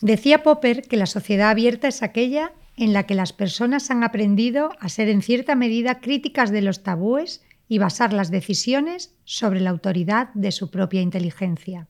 Decía Popper que la sociedad abierta es aquella en la que las personas han aprendido a ser en cierta medida críticas de los tabúes y basar las decisiones sobre la autoridad de su propia inteligencia.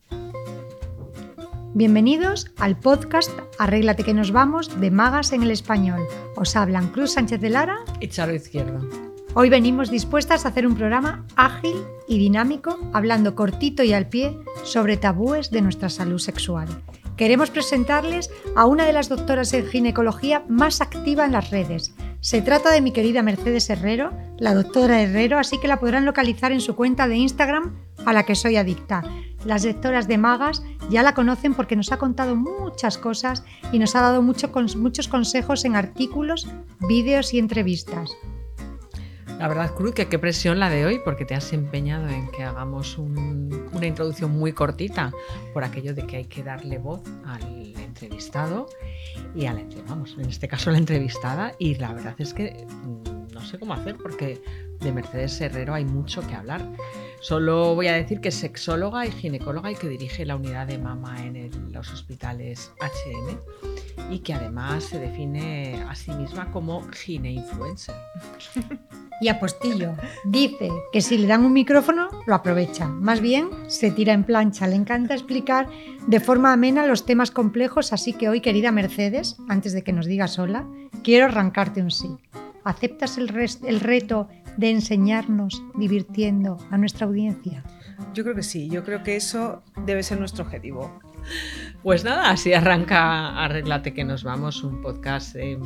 Bienvenidos al podcast Arréglate que nos vamos de Magas en el Español. Os hablan Cruz Sánchez de Lara y Charo Izquierdo. Hoy venimos dispuestas a hacer un programa ágil y dinámico, hablando cortito y al pie sobre tabúes de nuestra salud sexual. Queremos presentarles a una de las doctoras en ginecología más activa en las redes. Se trata de mi querida Mercedes Herrero, la doctora Herrero, así que la podrán localizar en su cuenta de Instagram a la que soy adicta. Las lectoras de Magas ya la conocen porque nos ha contado muchas cosas y nos ha dado muchos consejos en artículos, vídeos y entrevistas. La verdad, Cruz, que qué presión la de hoy, porque te has empeñado en que hagamos una introducción muy cortita por aquello de que hay que darle voz al entrevistado y a la, vamos, en este caso la entrevistada. Y la verdad es que mm, no sé cómo hacer, porque de Mercedes Herrero hay mucho que hablar. Solo voy a decir que es sexóloga y ginecóloga y que dirige la unidad de mama en los hospitales HM y que además se define a sí misma como gine-influencer. Y Apostillo dice que si le dan un micrófono lo aprovecha. Más bien se tira en plancha. Le encanta explicar de forma amena los temas complejos, así que hoy, querida Mercedes, antes de que nos digas hola, quiero arrancarte un sí. ¿Aceptas el, reto de enseñarnos divirtiendo a nuestra audiencia? Yo creo que sí, yo creo que eso debe ser nuestro objetivo. Pues nada, así arranca Arreglate que nos vamos, un podcast de,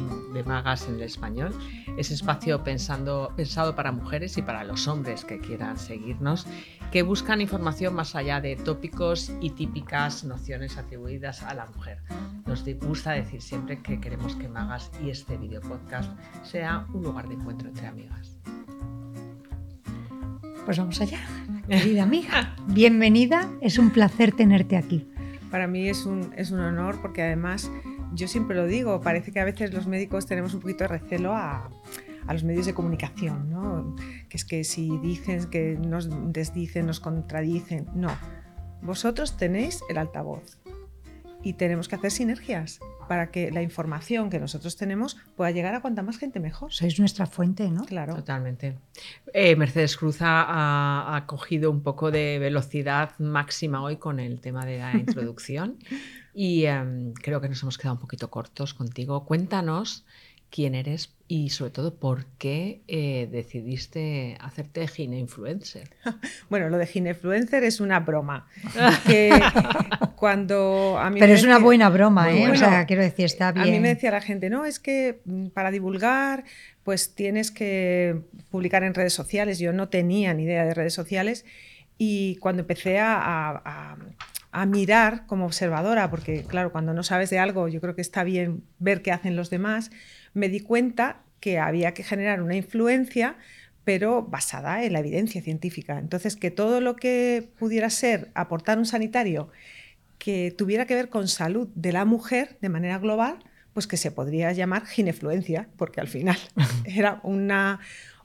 magas en el español. Es espacio pensando, pensado para mujeres y para los hombres que quieran seguirnos, que buscan información más allá de tópicos y típicas nociones atribuidas a la mujer. Nos gusta decir siempre que queremos que Magas y este video podcast sea un lugar de encuentro entre amigas. Pues vamos allá, querida amiga. Bienvenida, es un placer tenerte aquí. Para mí es un, es un honor porque además, yo siempre lo digo, parece que a veces los médicos tenemos un poquito de recelo a, a los medios de comunicación, ¿no? Que es que si dicen que nos desdicen, nos contradicen. No, vosotros tenéis el altavoz y tenemos que hacer sinergias para que la información que nosotros tenemos pueda llegar a cuanta más gente mejor. Sois nuestra fuente, ¿no? Claro. Totalmente. Eh, Mercedes Cruz ha, cogido un poco de velocidad máxima hoy con el tema de la introducción y em, creo que nos hemos quedado un poquito cortos contigo. Cuéntanos quién eres y sobre todo por qué eh, decidiste hacerte gine-influencer. Bueno, lo de gine-influencer es una broma. cuando a Pero es una buena broma, ¿eh? o sea, quiero decir, está bien. A mí me decía la gente, no, es que mm, para divulgar, pues tienes que publicar en redes sociales. Yo no tenía ni idea de redes sociales y cuando empecé a, a mirar como observadora, porque claro, cuando no sabes de algo, yo creo que está bien ver qué hacen los demás me di cuenta que había que generar una influencia pero basada en la evidencia científica. Entonces, que todo lo que pudiera ser aportar un sanitario que tuviera que ver con salud de la mujer de manera global, pues que se podría llamar ginefluencia, porque al final era una,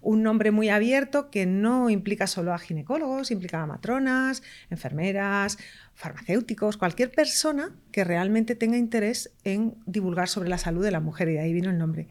un nombre muy abierto que no implica solo a ginecólogos, implica a matronas, enfermeras, farmacéuticos, cualquier persona que realmente tenga interés en divulgar sobre la salud de la mujer, y de ahí vino el nombre.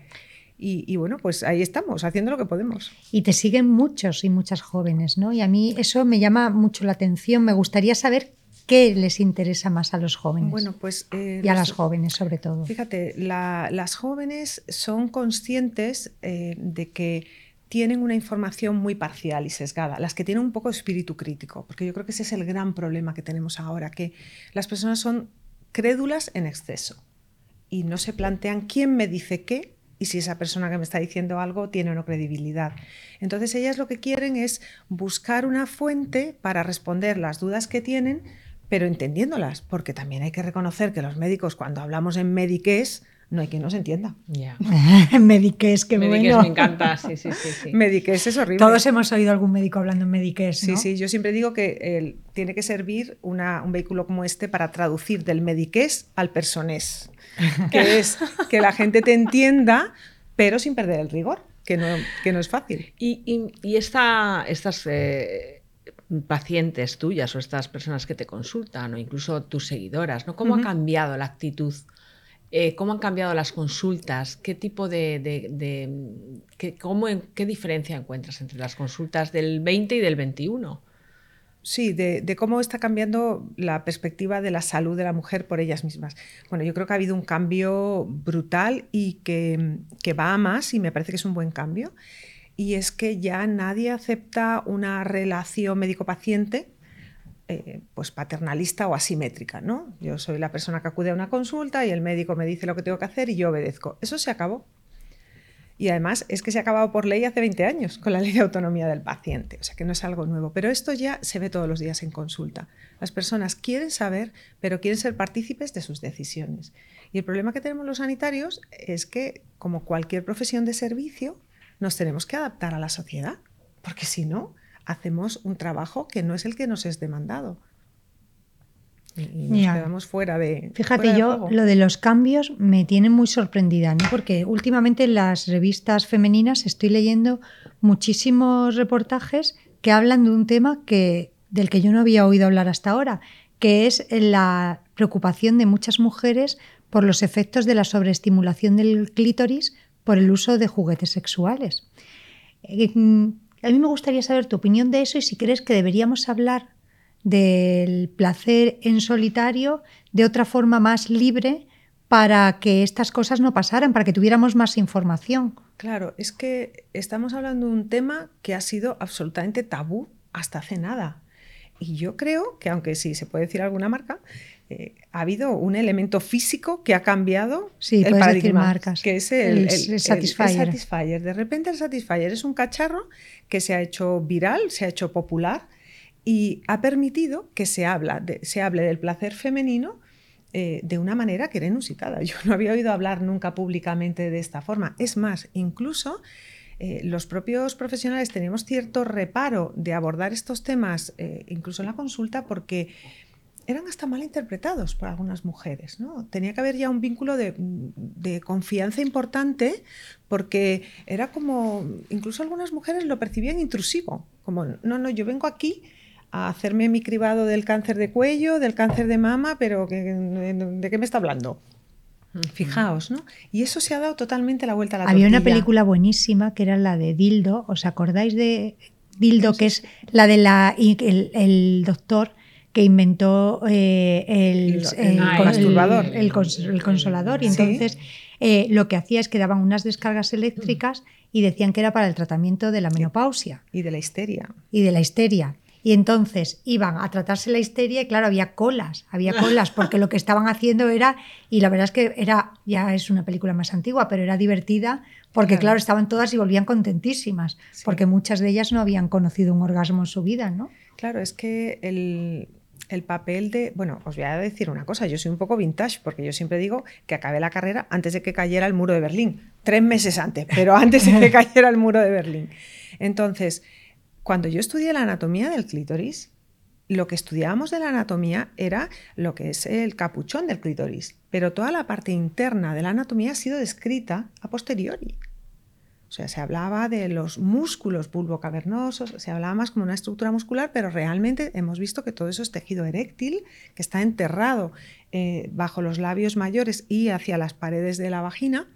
Y, bueno, pues ahí estamos, haciendo lo que podemos. Y te siguen muchos y muchas jóvenes, ¿no? Y a mí eso me llama mucho la atención. Me gustaría saber qué les interesa más a los jóvenes. Bueno, pues... Eh, y a las jóvenes, sobre todo. Fíjate, las jóvenes son conscientes eh, de que tienen una información muy parcial y sesgada, las que tienen un poco de espíritu crítico, porque yo creo que ese es el gran problema que tenemos ahora, que las personas son crédulas en exceso y no se plantean quién me dice qué y si esa persona que me está diciendo algo tiene o no credibilidad. Entonces ellas lo que quieren es buscar una fuente para responder las dudas que tienen, pero entendiéndolas, porque también hay que reconocer que los médicos cuando hablamos en mediques no hay quien nos entienda. Yeah. mediques, qué bueno. me encanta, sí, sí, sí. Mediques es horrible. Todos hemos oído algún médico hablando en mediques, Sí, sí, yo siempre digo que tiene que servir un vehículo como este para traducir del mediques al personés, que es que la gente te entienda, pero sin perder el rigor, que no, que no es fácil. Y, y, estas... Eh, pacientes tuyas o estas personas que te consultan o incluso tus seguidoras, ¿no? ¿Cómo ha cambiado la actitud? Eh, ¿Cómo han cambiado las consultas? ¿Qué tipo de... qué, cómo, ¿Qué diferencia encuentras entre las consultas del 20 y del 21? Sí, de, cómo está cambiando la perspectiva de la salud de la mujer por ellas mismas. Bueno, yo creo que ha habido un cambio brutal y que, que va a más y me parece que es un buen cambio y es que ya nadie acepta una relación médico-paciente eh, pues paternalista o asimétrica, ¿no? Yo soy la persona que acude a una consulta y el médico me dice lo que tengo que hacer y yo obedezco. Eso se acabó. Y además es que se ha acabado por ley hace 20 años con la ley de autonomía del paciente, o sea que no es algo nuevo, pero esto ya se ve todos los días en consulta. Las personas quieren saber, pero quieren ser partícipes de sus decisiones. Y el problema que tenemos los sanitarios es que, como cualquier profesión de servicio, nos tenemos que adaptar a la sociedad, porque si no, hacemos un trabajo que no es el que nos es demandado. Y nos quedamos fuera de. Fíjate, yo lo de los cambios me tiene muy sorprendida, ¿no? porque últimamente en las revistas femeninas estoy leyendo muchísimos reportajes que hablan de un tema que, del que yo no había oído hablar hasta ahora, que es la preocupación de muchas mujeres por los efectos de la sobreestimulación del clítoris por el uso de juguetes sexuales. A mí me gustaría saber tu opinión de eso y si crees que deberíamos hablar del placer en solitario de otra forma más libre para que estas cosas no pasaran, para que tuviéramos más información. Claro, es que estamos hablando de un tema que ha sido absolutamente tabú hasta hace nada. Y yo creo que, aunque sí se puede decir alguna marca, eh, ha habido un elemento físico que ha cambiado el paradigma, que es el, satisfier. De repente el Satisfyer es un cacharro que se ha hecho viral, se ha hecho popular y ha permitido que se, habla se hable del placer femenino eh, de una manera que era inusitada. Yo no había oído hablar nunca públicamente de esta forma. Es más, incluso eh, los propios profesionales tenemos cierto reparo de abordar estos temas, incluso en la consulta, porque eran hasta mal interpretados por algunas mujeres. ¿no? Tenía que haber ya un vínculo de, confianza importante porque era como, incluso algunas mujeres lo percibían intrusivo, como, no, no, yo vengo aquí a hacerme mi cribado del cáncer de cuello, del cáncer de mama, pero ¿de qué me está hablando? Fijaos, ¿no? Y eso se ha dado totalmente la vuelta a la Había una película buenísima que era la de Dildo, ¿os acordáis de Dildo, que es la de la el doctor que inventó eh, el, el, consolador. El, consolador. Y entonces eh, lo que hacía es que daban unas descargas eléctricas y decían que era para el tratamiento de la menopausia. Y de la histeria. Y de la histeria. Y entonces iban a tratarse la histeria y claro, había colas, había colas, porque lo que estaban haciendo era, y la verdad es que era, ya es una película más antigua, pero era divertida, porque claro, estaban todas y volvían contentísimas, porque muchas de ellas no habían conocido un orgasmo en su vida, ¿no? Claro, es que el, el papel de, bueno, os voy a decir una cosa, yo soy un poco vintage porque yo siempre digo que acabé la carrera antes de que cayera el muro de Berlín, tres meses antes, pero antes de que cayera el muro de Berlín. Entonces, cuando yo estudié la anatomía del clítoris, lo que estudiábamos de la anatomía era lo que es el capuchón del clítoris, pero toda la parte interna de la anatomía ha sido descrita a posteriori. O sea, se hablaba de los músculos bulbocavernosos, se hablaba más como una estructura muscular, pero realmente hemos visto que todo eso es tejido eréctil, que está enterrado eh, bajo los labios mayores y hacia las paredes de la vagina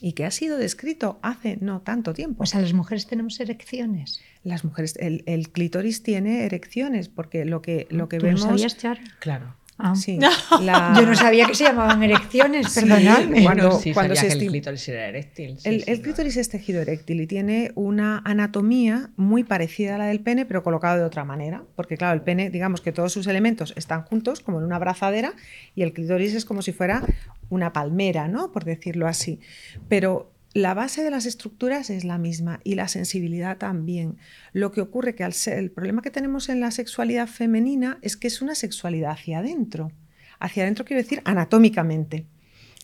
y que ha sido descrito hace no tanto tiempo. O sea, las mujeres tenemos erecciones. Las mujeres, el, clítoris tiene erecciones, porque lo que, lo que vemos. sabías, Claro. Ah. Sí, Yo no sabía que se llamaban erecciones, perdonadme. Cuando, cuando se el clítoris era eréctil. el, clítoris es tejido eréctil y tiene una anatomía muy parecida a la del pene, pero colocado de otra manera. Porque, claro, el pene, digamos que todos sus elementos están juntos, como en una abrazadera, y el clítoris es como si fuera una palmera, ¿no? Por decirlo así. Pero la base de las estructuras es la misma y la sensibilidad también. Lo que ocurre que al ser, el problema que tenemos en la sexualidad femenina es que es una sexualidad hacia adentro. Hacia adentro quiero decir anatómicamente.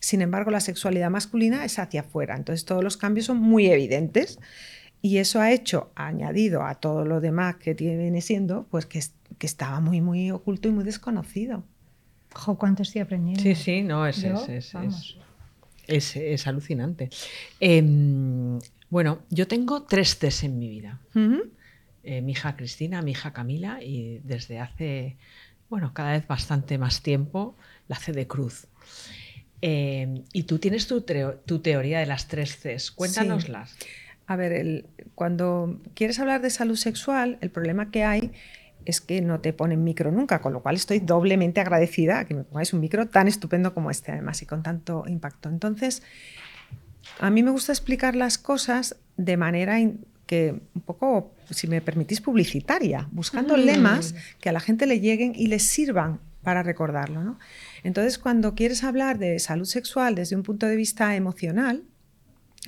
Sin embargo, la sexualidad masculina es hacia afuera. Entonces todos los cambios son muy evidentes y eso ha hecho, añadido a todo lo demás que viene siendo, pues que, que estaba muy, muy oculto y muy desconocido. Jo, cuánto estoy aprendiendo. Sí, sí, no, es, es, es, alucinante. Em, bueno, yo tengo tres Cs en mi vida. eh, mi hija Cristina, mi hija Camila y desde hace, bueno, cada vez bastante más tiempo la hace de cruz. Eh, y tú tienes tu, teoría de las tres Cs. Cuéntanoslas. A ver, cuando quieres hablar de salud sexual, el problema que hay es que no te ponen micro nunca, con lo cual estoy doblemente agradecida a que me pongáis un micro tan estupendo como este, además, y con tanto impacto. Entonces, a mí me gusta explicar las cosas de manera que un poco, si me permitís, publicitaria, buscando mm. lemas que a la gente le lleguen y les sirvan para recordarlo. Entonces, cuando quieres hablar de salud sexual desde un punto de vista emocional,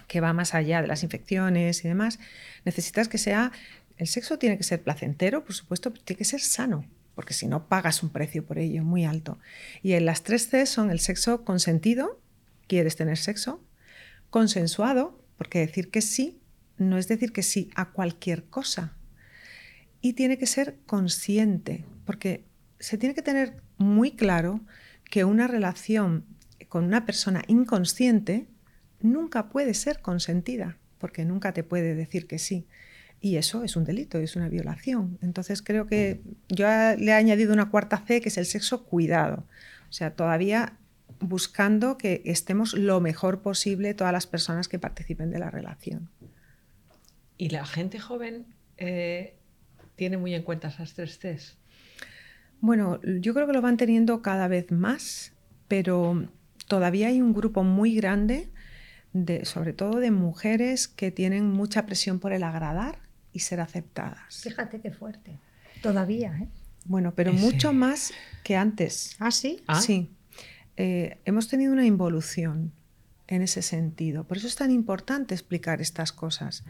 que va más allá de las infecciones y demás, necesitas que sea el sexo tiene que ser placentero, por supuesto, pero tiene que ser sano, porque si no pagas un precio por ello muy alto. Y en las tres C son el sexo consentido, quieres tener sexo, consensuado, porque decir que sí no es decir que sí a cualquier cosa. Y tiene que ser consciente, porque se tiene que tener muy claro que una relación con una persona inconsciente nunca puede ser consentida, porque nunca te puede decir que sí. Y eso es un delito, es una violación. Entonces creo que yo le he añadido una cuarta C, que es el sexo cuidado. O sea, todavía buscando que estemos lo mejor posible todas las personas que participen de la relación. ¿Y la gente joven eh, tiene muy en cuenta esas tres Cs? Bueno, yo creo que lo van teniendo cada vez más, pero todavía hay un grupo muy grande, de, sobre todo de mujeres que tienen mucha presión por el agradar y ser aceptadas. Fíjate qué fuerte. Todavía, ¿eh? Bueno, pero mucho más que antes. ¿Ah, sí? ¿Ah? Sí. Eh, hemos tenido una involución en ese sentido. Por eso es tan importante explicar estas cosas.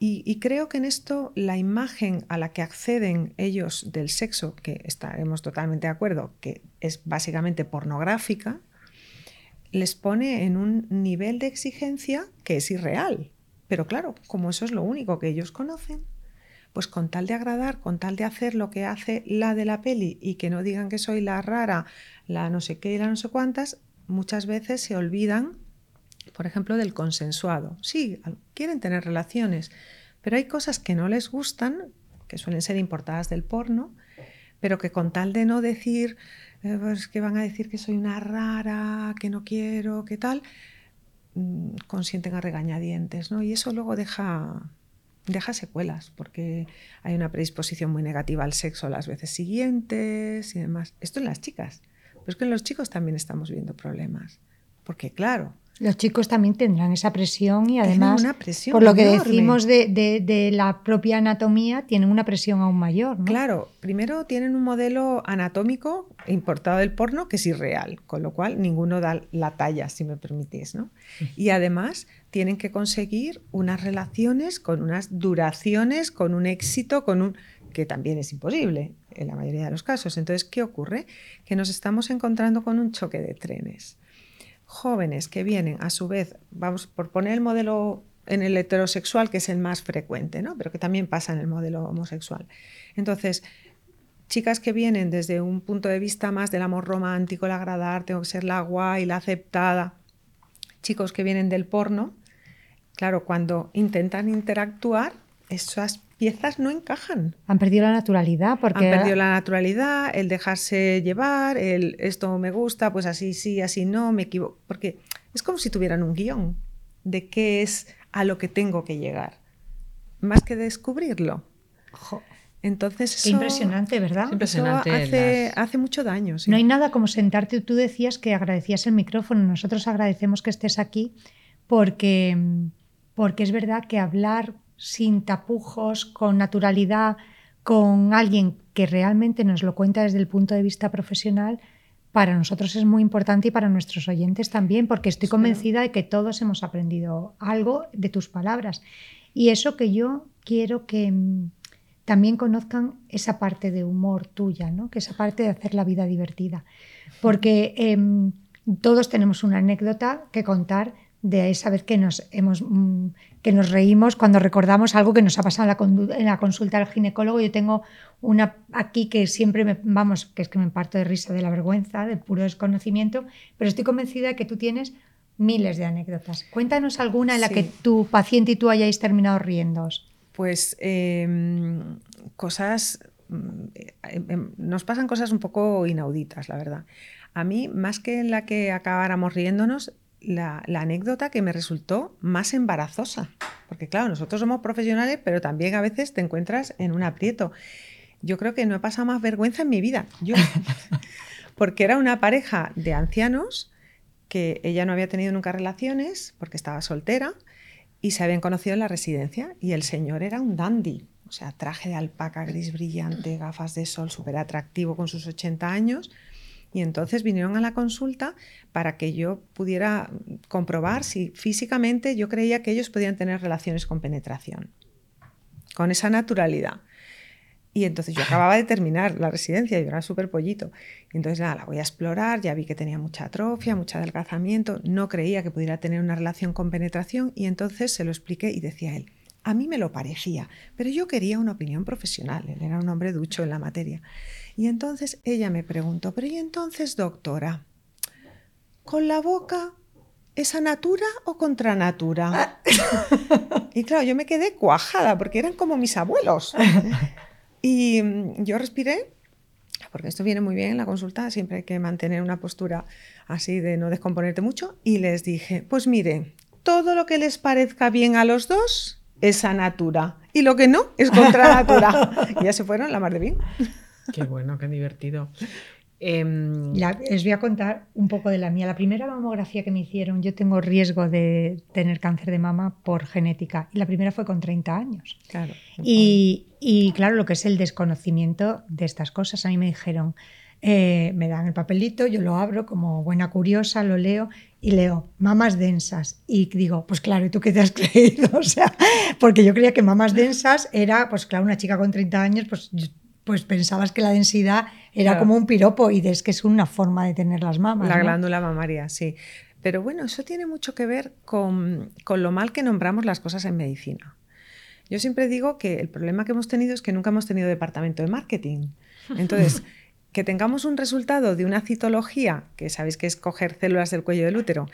Y, creo que en esto la imagen a la que acceden ellos del sexo, que estaremos totalmente de acuerdo, que es básicamente pornográfica, les pone en un nivel de exigencia que es irreal. Pero claro, como eso es lo único que ellos conocen, pues con tal de agradar, con tal de hacer lo que hace la de la peli y que no digan que soy la rara, la no sé qué y la no sé cuántas, muchas veces se olvidan, por ejemplo, del consensuado. Sí, quieren tener relaciones, pero hay cosas que no les gustan, que suelen ser importadas del porno, pero que con tal de no decir, eh, pues que van a decir que soy una rara, que no quiero, que tal, consienten a regañadientes, ¿no? Y eso luego deja, deja secuelas, porque hay una predisposición muy negativa al sexo las veces siguientes y demás. Esto en las chicas, pero es que en los chicos también estamos viendo problemas, porque claro, los chicos también tendrán esa presión y además, por lo que decimos de, la propia anatomía, tienen una presión aún mayor. Claro, primero tienen un modelo anatómico importado del porno que es irreal, con lo cual ninguno da la talla, si me permitís. ¿no? Y además tienen que conseguir unas relaciones con unas duraciones, con un éxito, con un que también es imposible en la mayoría de los casos. Entonces, ¿qué ocurre? Que nos estamos encontrando con un choque de trenes jóvenes que vienen, a su vez, vamos por poner el modelo en el heterosexual, que es el más frecuente, ¿no? pero que también pasa en el modelo homosexual. Entonces, chicas que vienen desde un punto de vista más del amor romántico, el agradar, tengo que ser la guay, la aceptada, chicos que vienen del porno, claro, cuando intentan interactuar, esas piezas no encajan. Han perdido la naturalidad porque... Han perdido la naturalidad, el dejarse llevar, el esto me gusta, pues así sí, así no, me equivoco. Porque es como si tuvieran un guion de qué es a lo que tengo que llegar, más que descubrirlo. Entonces, Qué impresionante, ¿verdad? Impresionante hace, mucho daño. No hay nada como sentarte. Tú decías que agradecías el micrófono. Nosotros agradecemos que estés aquí porque, porque es verdad que hablar sin tapujos, con naturalidad, con alguien que realmente nos lo cuenta desde el punto de vista profesional, para nosotros es muy importante y para nuestros oyentes también, porque estoy convencida de que todos hemos aprendido algo de tus palabras. Y eso que yo quiero que mm, también conozcan esa parte de humor tuya, ¿no? que esa parte de hacer la vida divertida. Porque em, todos tenemos una anécdota que contar de esa vez que nos, hemos, mm, que nos reímos cuando recordamos algo que nos ha pasado en la, consulta al ginecólogo. Yo tengo una aquí que siempre me, vamos, que es que me parto de risa de la vergüenza, de puro desconocimiento, pero estoy convencida de que tú tienes miles de anécdotas. Cuéntanos alguna en la que tu paciente y tú hayáis terminado riendo. Pues em, cosas, mm, em, em, nos pasan cosas un poco inauditas, la verdad. A mí, más que en la que acabáramos riéndonos, la, anécdota que me resultó más embarazosa. Porque claro, nosotros somos profesionales, pero también a veces te encuentras en un aprieto. Yo creo que no he pasado más vergüenza en mi vida. Yo, porque era una pareja de ancianos que ella no había tenido nunca relaciones porque estaba soltera y se habían conocido en la residencia y el señor era un dandy, o sea, traje de alpaca gris brillante, gafas de sol, súper atractivo con sus 80 años y entonces vinieron a la consulta para que yo pudiera comprobar si físicamente yo creía que ellos podían tener relaciones con penetración, con esa naturalidad. Y entonces yo acababa de terminar la residencia, yo era súper pollito. Y entonces nada, la voy a explorar, ya vi que tenía mucha atrofia, mucho adelgazamiento, no creía que pudiera tener una relación con penetración y entonces se lo expliqué y decía él, a mí me lo parecía, pero yo quería una opinión profesional, él era un hombre ducho en la materia. Y entonces ella me preguntó, pero ¿y entonces, doctora? ¿Con la boca ¿es a natura o contra natura? y claro, yo me quedé cuajada porque eran como mis abuelos. Y mm, yo respiré, porque esto viene muy bien en la consulta, siempre hay que mantener una postura así de no descomponerte mucho, y les dije, pues mire, todo lo que les parezca bien a los dos es a natura, y lo que no es contra natura. y ya se fueron la mar de bien. Qué bueno, qué divertido. Em, les voy a contar un poco de la mía. La primera mamografía que me hicieron, yo tengo riesgo de tener cáncer de mama por genética. Y la primera fue con 30 años. Claro. Y, y claro, lo que es el desconocimiento de estas cosas. A mí me dijeron, eh, me dan el papelito, yo lo abro como buena curiosa, lo leo y leo mamas densas. Y digo, pues claro, ¿y tú qué te has creído? O sea, porque yo creía que mamas densas era, pues claro, una chica con 30 años, pues pues pensabas que la densidad era como un piropo y es que es una forma de tener las mamas. La glándula mamaria, sí. Pero bueno, eso tiene mucho que ver con, con lo mal que nombramos las cosas en medicina. Yo siempre digo que el problema que hemos tenido es que nunca hemos tenido departamento de marketing. Entonces, que tengamos un resultado de una citología, que sabéis que es coger células del cuello del útero,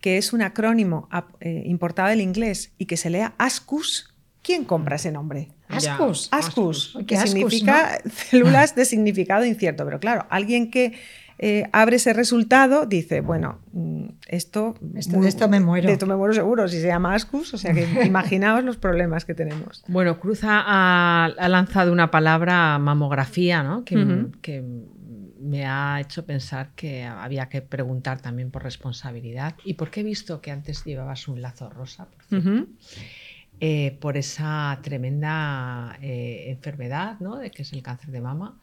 que es un acrónimo eh, importado del inglés y que se lea ASCUS, ¿quién compra ese nombre? Ascus. Ascus, que significa células de significado incierto. Pero claro, alguien que eh, abre ese resultado dice, bueno, mm, esto, esto, de esto me muero. De esto me muero seguro, si se llama Ascus, o sea que imaginaos los problemas que tenemos. Bueno, Cruz ha, lanzado una palabra mamografía, ¿no? Que, que me ha hecho pensar que había que preguntar también por responsabilidad. ¿Y por qué he visto que antes llevabas un lazo rosa? Por eh, por esa tremenda eh, enfermedad, ¿no? que es el cáncer de mama,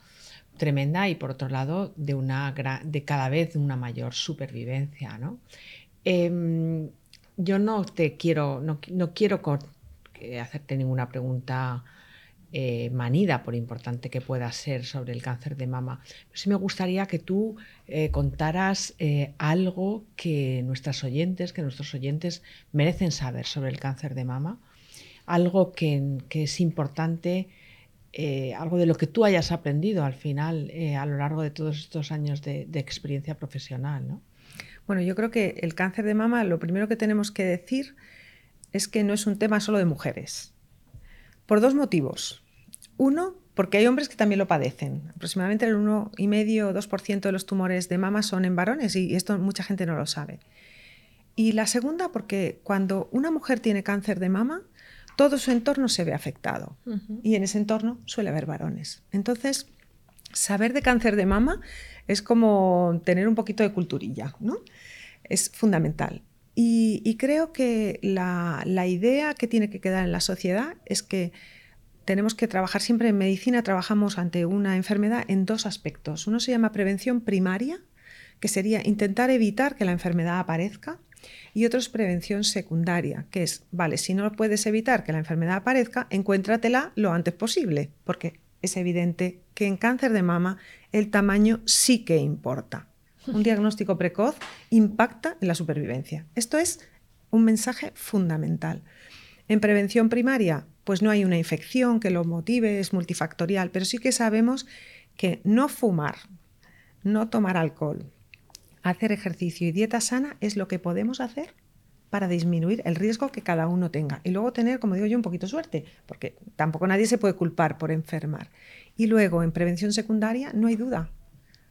tremenda y por otro lado de, una de cada vez una mayor supervivencia. ¿no? Em, yo no te quiero, no, quiero eh, hacerte ninguna pregunta manida, por importante que pueda ser, sobre el cáncer de mama. Sí me gustaría que tú contaras algo que nuestras oyentes, que nuestros oyentes merecen saber sobre el cáncer de mama algo que, es importante, eh, algo de lo que tú hayas aprendido al final eh, a lo largo de todos estos años de, experiencia profesional. ¿no? Bueno, yo creo que el cáncer de mama, lo primero que tenemos que decir es que no es un tema solo de mujeres. Por dos motivos. Uno, porque hay hombres que también lo padecen. Aproximadamente el 1,5 o 2% de los tumores de mama son en varones y esto mucha gente no lo sabe. Y la segunda, porque cuando una mujer tiene cáncer de mama, todo su entorno se ve afectado y en ese entorno suele haber varones. Entonces, saber de cáncer de mama es como tener un poquito de culturilla, ¿no? Es fundamental. Y, creo que la, idea que tiene que quedar en la sociedad es que tenemos que trabajar siempre en medicina, trabajamos ante una enfermedad en dos aspectos. Uno se llama prevención primaria, que sería intentar evitar que la enfermedad aparezca, y otro es prevención secundaria, que es, vale, si no puedes evitar que la enfermedad aparezca, encuéntratela lo antes posible, porque es evidente que en cáncer de mama el tamaño sí que importa. Un diagnóstico precoz impacta en la supervivencia. Esto es un mensaje fundamental. En prevención primaria, pues no hay una infección que lo motive, es multifactorial, pero sí que sabemos que no fumar, no tomar alcohol, hacer ejercicio y dieta sana es lo que podemos hacer para disminuir el riesgo que cada uno tenga. Y luego tener, como digo yo, un poquito suerte, porque tampoco nadie se puede culpar por enfermar. Y luego, en prevención secundaria, no hay duda.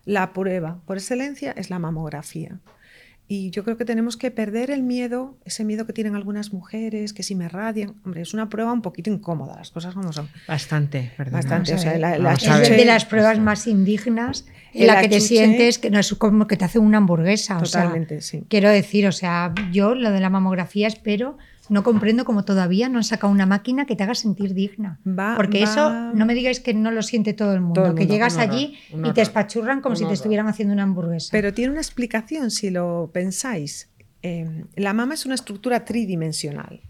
La prueba por excelencia es la mamografía. Y yo creo que tenemos que perder el miedo, ese miedo que tienen algunas mujeres, que si me radian. Hombre, es una prueba un poquito incómoda, las cosas como son. Bastante, perdón. Bastante. O sea, la, la es de las pruebas más indignas en la que te sientes que no es como que te hace una hamburguesa. Totalmente, sí. Quiero decir, o sea, yo lo de la mamografía espero no comprendo cómo todavía no han sacado una máquina que te haga sentir digna. Porque eso, no me digáis que no lo siente todo el mundo, que llegas allí y te espachurran como si te estuvieran haciendo una hamburguesa. Pero tiene una explicación si lo pensáis. Em, la mama es una estructura tridimensional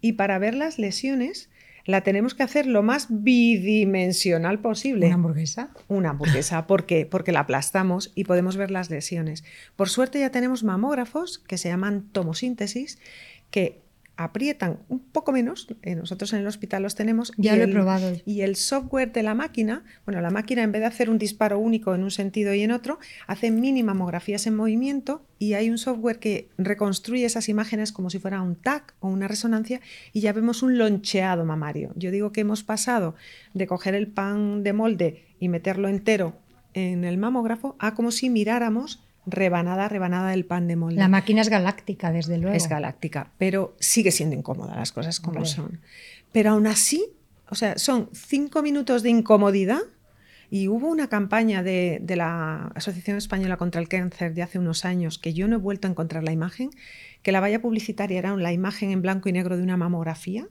y para ver las lesiones la tenemos que hacer lo más bidimensional posible. ¿Una hamburguesa? Una hamburguesa. ¿Por qué? Porque la aplastamos y podemos ver las lesiones. Por suerte ya tenemos mamógrafos que se llaman tomosíntesis, que aprietan un poco menos, eh, nosotros en el hospital los tenemos. Ya lo he probado. Y el software de la máquina, bueno, la máquina en vez de hacer un disparo único en un sentido y en otro, hace mini mamografías en movimiento y hay un software que reconstruye esas imágenes como si fuera un TAC o una resonancia y ya vemos un loncheado mamario. Yo digo que hemos pasado de coger el pan de molde y meterlo entero en el mamógrafo a como si miráramos rebanada, rebanada del pan de molde. La máquina es galáctica, desde luego. Es galáctica, pero sigue siendo incómoda las cosas como son. Pero aún así, o sea, son cinco minutos de incomodidad y hubo una campaña de, de, la Asociación Española contra el Cáncer de hace unos años que yo no he vuelto a encontrar la imagen, que la valla publicitaria era la imagen en blanco y negro de una mamografía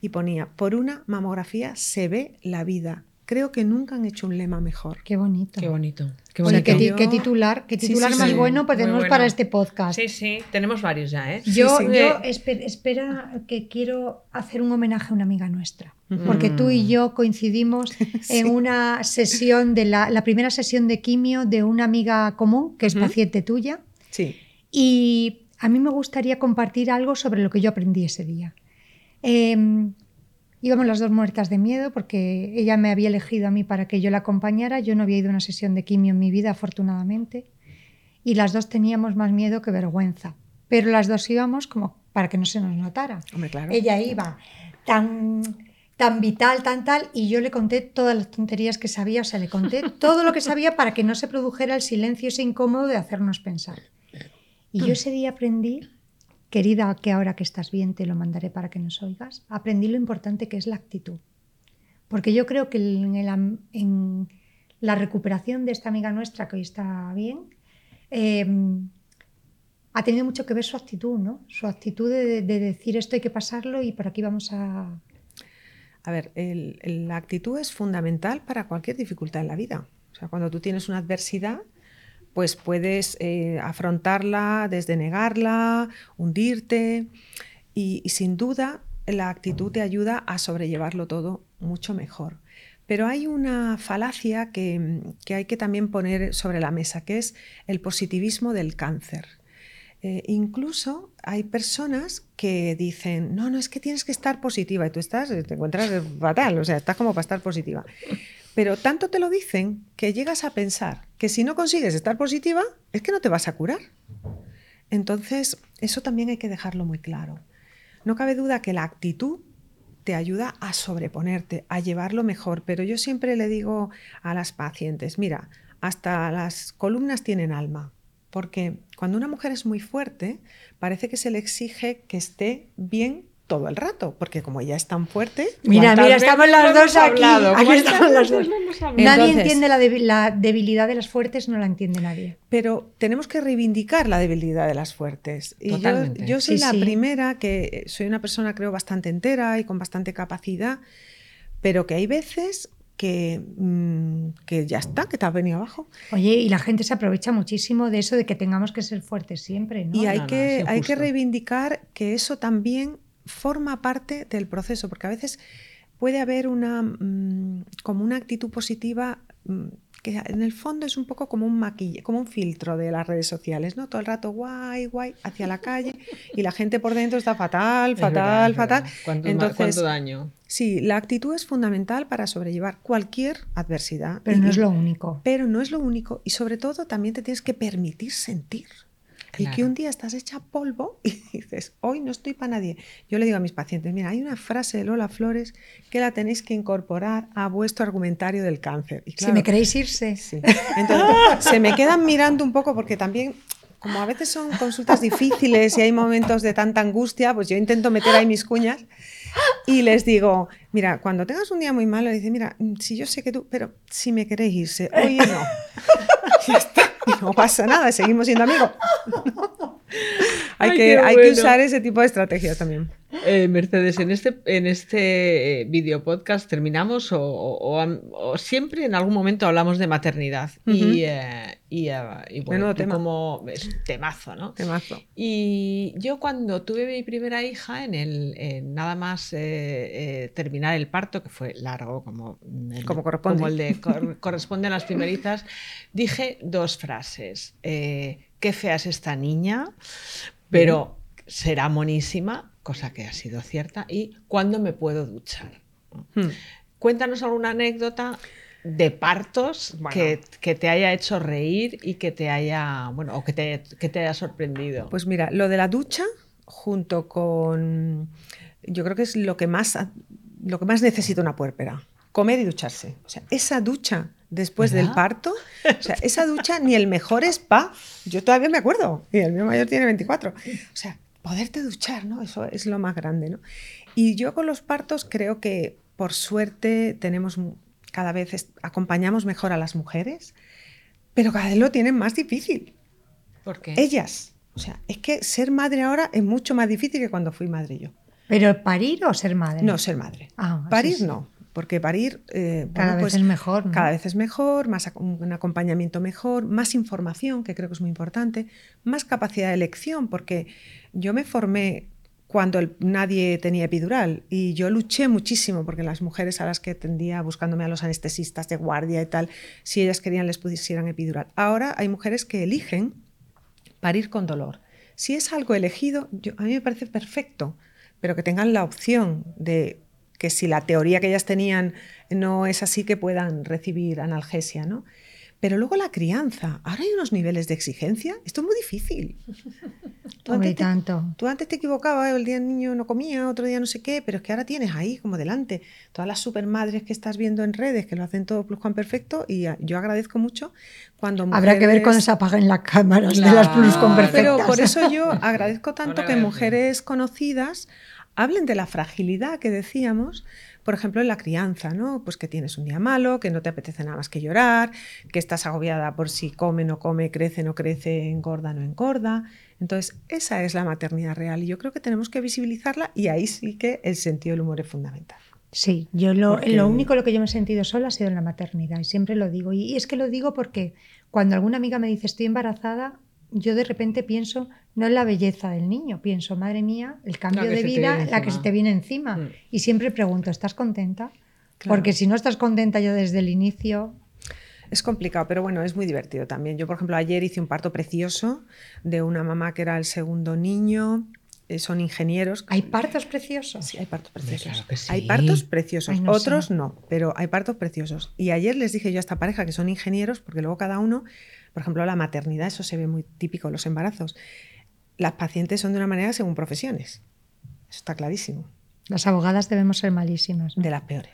y ponía, por una mamografía se ve la vida creo que nunca han hecho un lema mejor. Qué bonito. Qué bonito. Qué, qué, titular, qué titular más bueno tenemos para este podcast. Sí, sí, tenemos varios ya, ¿eh? Yo, yo espera que quiero hacer un homenaje a una amiga nuestra, porque tú y yo coincidimos en una sesión de la, la, primera sesión de quimio de una amiga común que es paciente tuya. Sí. Y a mí me gustaría compartir algo sobre lo que yo aprendí ese día. Eh, Íbamos las dos muertas de miedo porque ella me había elegido a mí para que yo la acompañara. Yo no había ido a una sesión de quimio en mi vida, afortunadamente. Y las dos teníamos más miedo que vergüenza. Pero las dos íbamos como para que no se nos notara. Ella iba tan, tan vital, tan tal, y yo le conté todas las tonterías que sabía. O sea, le conté todo lo que sabía para que no se produjera el silencio ese incómodo de hacernos pensar. Y yo ese día aprendí Querida, que ahora que estás bien te lo mandaré para que nos oigas, aprendí lo importante que es la actitud. Porque yo creo que en, la recuperación de esta amiga nuestra que hoy está bien, em, ha tenido mucho que ver su actitud, ¿no? Su actitud de, decir esto hay que pasarlo y por aquí vamos a... A ver, la actitud es fundamental para cualquier dificultad en la vida. O sea, cuando tú tienes una adversidad, pues puedes eh, afrontarla desde negarla, hundirte y, sin duda la actitud te ayuda a sobrellevarlo todo mucho mejor. Pero hay una falacia que, hay que también poner sobre la mesa, que es el positivismo del cáncer. Eh, incluso hay personas que dicen, no, no, es que tienes que estar positiva y tú estás, te encuentras fatal, o sea, estás como para estar positiva. Pero tanto te lo dicen que llegas a pensar que si no consigues estar positiva, es que no te vas a curar. Entonces, eso también hay que dejarlo muy claro. No cabe duda que la actitud te ayuda a sobreponerte, a llevarlo mejor, pero yo siempre le digo a las pacientes, mira, hasta las columnas tienen alma, porque cuando una mujer es muy fuerte, parece que se le exige que esté bien todo el rato, porque como ella es tan fuerte. Mira, mira, estamos las dos aquí. aquí estamos las dos. Nadie entiende la, debilidad de las fuertes, no la entiende nadie. Pero tenemos que reivindicar la debilidad de las fuertes. Y yo, soy la primera que soy una persona, creo, bastante entera y con bastante capacidad, pero que hay veces que, mm, que, ya está, que te has venido abajo. Oye, y la gente se aprovecha muchísimo de eso, de que tengamos que ser fuertes siempre, ¿no? Y hay, que, hay que reivindicar que eso también forma parte del proceso, porque a veces puede haber una, mm, como una actitud positiva mm, que en el fondo es un poco como un maquillaje, como un filtro de las redes sociales, ¿no? Todo el rato guay, guay, hacia la calle y la gente por dentro está fatal, fatal, fatal. Entonces, daño? Sí, la actitud es fundamental para sobrellevar cualquier adversidad. Pero no es lo único. Pero no es lo único y sobre todo también te tienes que permitir sentir. Y que un día estás hecha polvo y dices, hoy no estoy para nadie. Yo le digo a mis pacientes, mira, hay una frase de Lola Flores que la tenéis que incorporar a vuestro argumentario del cáncer. Y si me queréis irse. Sí. Entonces, se me quedan mirando un poco porque también como a veces son consultas difíciles y hay momentos de tanta angustia, pues yo intento meter ahí mis cuñas y les digo, mira, cuando tengas un día muy malo, dice, mira, si yo sé que tú, pero si me queréis irse, oye no. Ya está, no pasa nada, seguimos siendo amigos. hay, que, hay que usar ese tipo de estrategias también. Eh, Mercedes, en este, en este eh, video podcast terminamos o, siempre en algún momento hablamos de maternidad. Y, eh, y, bueno, como es temazo, ¿no? Temazo. Y yo cuando tuve mi primera hija, en el nada más terminar el parto, que fue largo como, como corresponde, como el de corresponde a las primerizas, dije dos frases. qué fea es esta niña, pero será monísima cosa que ha sido cierta, y cuándo me puedo duchar. Hmm. Cuéntanos alguna anécdota de partos que, te haya hecho reír y que te haya, bueno, o que te, que te haya sorprendido. Pues mira, lo de la ducha, junto con, yo creo que es lo que más, lo que más necesita una puérpera, comer y ducharse. O sea, esa ducha después del parto, o sea, esa ducha ni el mejor spa, yo todavía me acuerdo, y el mío mayor tiene 24, o sea, poderte duchar, ¿no? Eso es lo más grande, ¿no? Y yo con los partos creo que por suerte tenemos cada vez acompañamos mejor a las mujeres, pero cada vez lo tienen más difícil. ¿Por qué? Ellas. O sea, es que ser madre ahora es mucho más difícil que cuando fui madre yo. ¿Pero parir o ser madre? No, ser madre. Ah, parir no, porque parir eh, cada vez pues es mejor. Cada vez es mejor, más un acompañamiento mejor, más información, que creo que es muy importante, más capacidad de elección, porque yo me formé cuando nadie tenía epidural y yo luché muchísimo porque las mujeres a las que atendía buscándome a los anestesistas de guardia y tal, si ellas querían les pusieran epidural. Ahora hay mujeres que eligen parir con dolor. Si es algo elegido, a mí me parece perfecto, pero que tengan la opción de que si la teoría que ellas tenían no es así, que puedan recibir analgesia, ¿no? Pero luego la crianza. Ahora hay unos niveles de exigencia. Esto es muy difícil. Tú antes, tanto. Te, tú antes te equivocabas, el día el niño no comía, otro día no sé qué, pero es que ahora tienes ahí como delante todas las supermadres que estás viendo en redes que lo hacen todo plus perfecto y yo agradezco mucho cuando Habrá que ver cuando se apaguen las cámaras de las plus perfectas. Pero por eso yo agradezco tanto que mujeres conocidas hablen de la fragilidad que decíamos, por ejemplo, en la crianza, ¿no? Pues que tienes un día malo, que no te apetece nada más que llorar, que estás agobiada por si come, no come, crece, no crece, engorda, no engorda. Entonces, esa es la maternidad real y yo creo que tenemos que visibilizarla y ahí sí que el sentido del humor es fundamental. Sí, yo lo, lo único lo que yo me he sentido sola ha sido en la maternidad y siempre lo digo. Y es que lo digo porque cuando alguna amiga me dice estoy embarazada, yo de repente pienso no en la belleza del niño, pienso, madre mía, el cambio de vida, la que se te viene encima. Mm. Y siempre pregunto, ¿estás contenta? Porque si no estás contenta yo desde el inicio... Es complicado, pero bueno, es muy divertido también. Yo, por ejemplo, ayer hice un parto precioso de una mamá que era el segundo niño. Eh, son ingenieros. ¿Hay partos preciosos? Sí, hay partos preciosos. Hay partos preciosos. Otros no, pero hay partos preciosos. Y ayer les dije yo a esta pareja que son ingenieros, porque luego cada uno por ejemplo, la maternidad, eso se ve muy típico en los embarazos. Las pacientes son de una manera según profesiones. Eso está clarísimo. Las abogadas debemos ser malísimas. De las peores.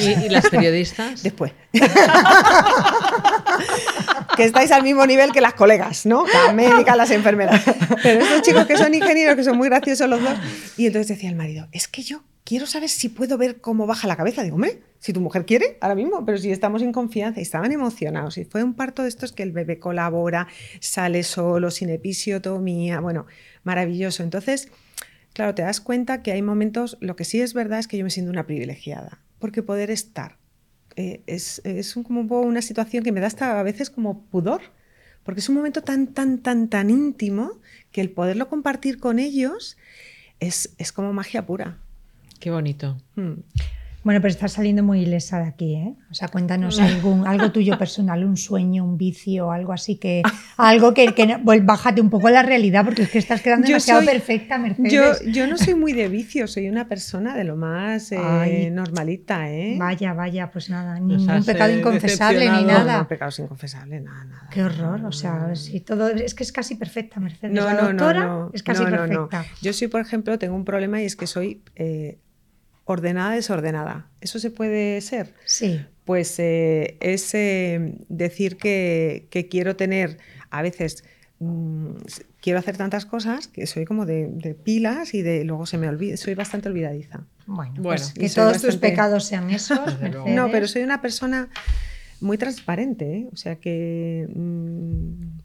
¿Y, las periodistas? Después. que estáis al mismo nivel que las colegas, ¿no? Las médicas, las enfermeras. Pero estos chicos que son ingenieros, que son muy graciosos los dos. Y entonces decía el marido, es que yo quiero saber si puedo ver cómo baja la cabeza. Digo, hombre, si tu mujer quiere, ahora mismo, pero si estamos en confianza y estaban emocionados. Y fue un parto de estos que el bebé colabora, sale solo, sin episiotomía, bueno, maravilloso. Entonces, claro, te das cuenta que hay momentos, lo que sí es verdad es que yo me siento una privilegiada, porque poder estar eh, es, es un, como una situación que me da hasta a veces como pudor, porque es un momento tan, tan, tan, tan íntimo que el poderlo compartir con ellos es, es como magia pura. Qué bonito. Hmm. Bueno, pero estás saliendo muy ilesa de aquí, ¿eh? O sea, cuéntanos algún, algo tuyo personal, un sueño, un vicio, algo así que. Algo que. que pues, bájate un poco a la realidad, porque es que estás quedando Yo demasiado soy- perfecta, Mercedes. Yo, yo no soy muy de vicio, soy una persona de lo más eh, Ay. normalita, ¿eh? Vaya, vaya, pues nada, ningún pecado inconfesable ni nada. No, pecados inconfesables, nada, nada. Qué horror, o sea, si todo es que es casi perfecta, Mercedes. No, la no, no, doctora no, es casi no, no, no. perfecta. Yo soy, por ejemplo, tengo un problema y es que soy eh, ordenada, desordenada. ¿Eso se puede ser? Sí, Pues eh, es eh, decir que, que quiero tener, a veces mm, quiero hacer tantas cosas que soy como de, de pilas y de luego se me olvida, soy bastante olvidadiza. bueno, Bueno, pues que todos tus pecados sean esos. No, pero soy una persona muy transparente, ¿eh? o sea que mm,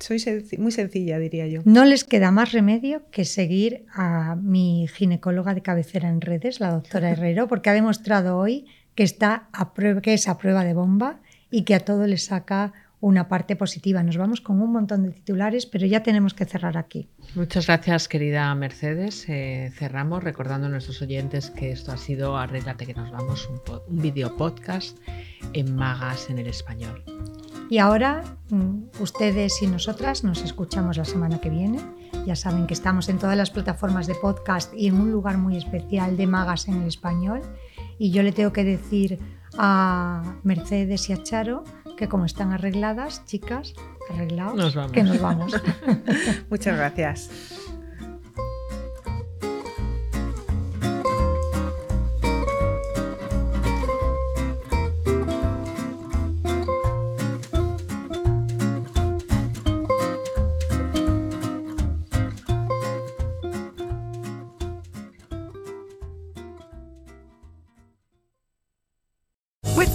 soy muy sencilla, diría yo. No les queda más remedio que seguir a mi ginecóloga de cabecera en redes, la doctora Herrero, porque ha demostrado hoy que, está a prueba, que es a prueba de bomba y que a todo le saca una parte positiva. Nos vamos con un montón de titulares, pero ya tenemos que cerrar aquí. Muchas gracias, querida Mercedes. Eh, cerramos recordando a nuestros oyentes que esto ha sido Arréglate que nos vamos, un, po- un video podcast en Magas en el español. Y ahora mm, ustedes y nosotras nos escuchamos la semana que viene. Ya saben que estamos en todas las plataformas de podcast y en un lugar muy especial de magas en el español. Y yo le tengo que decir a Mercedes y a Charo que como están arregladas, chicas, arreglados, que nos vamos. Muchas gracias.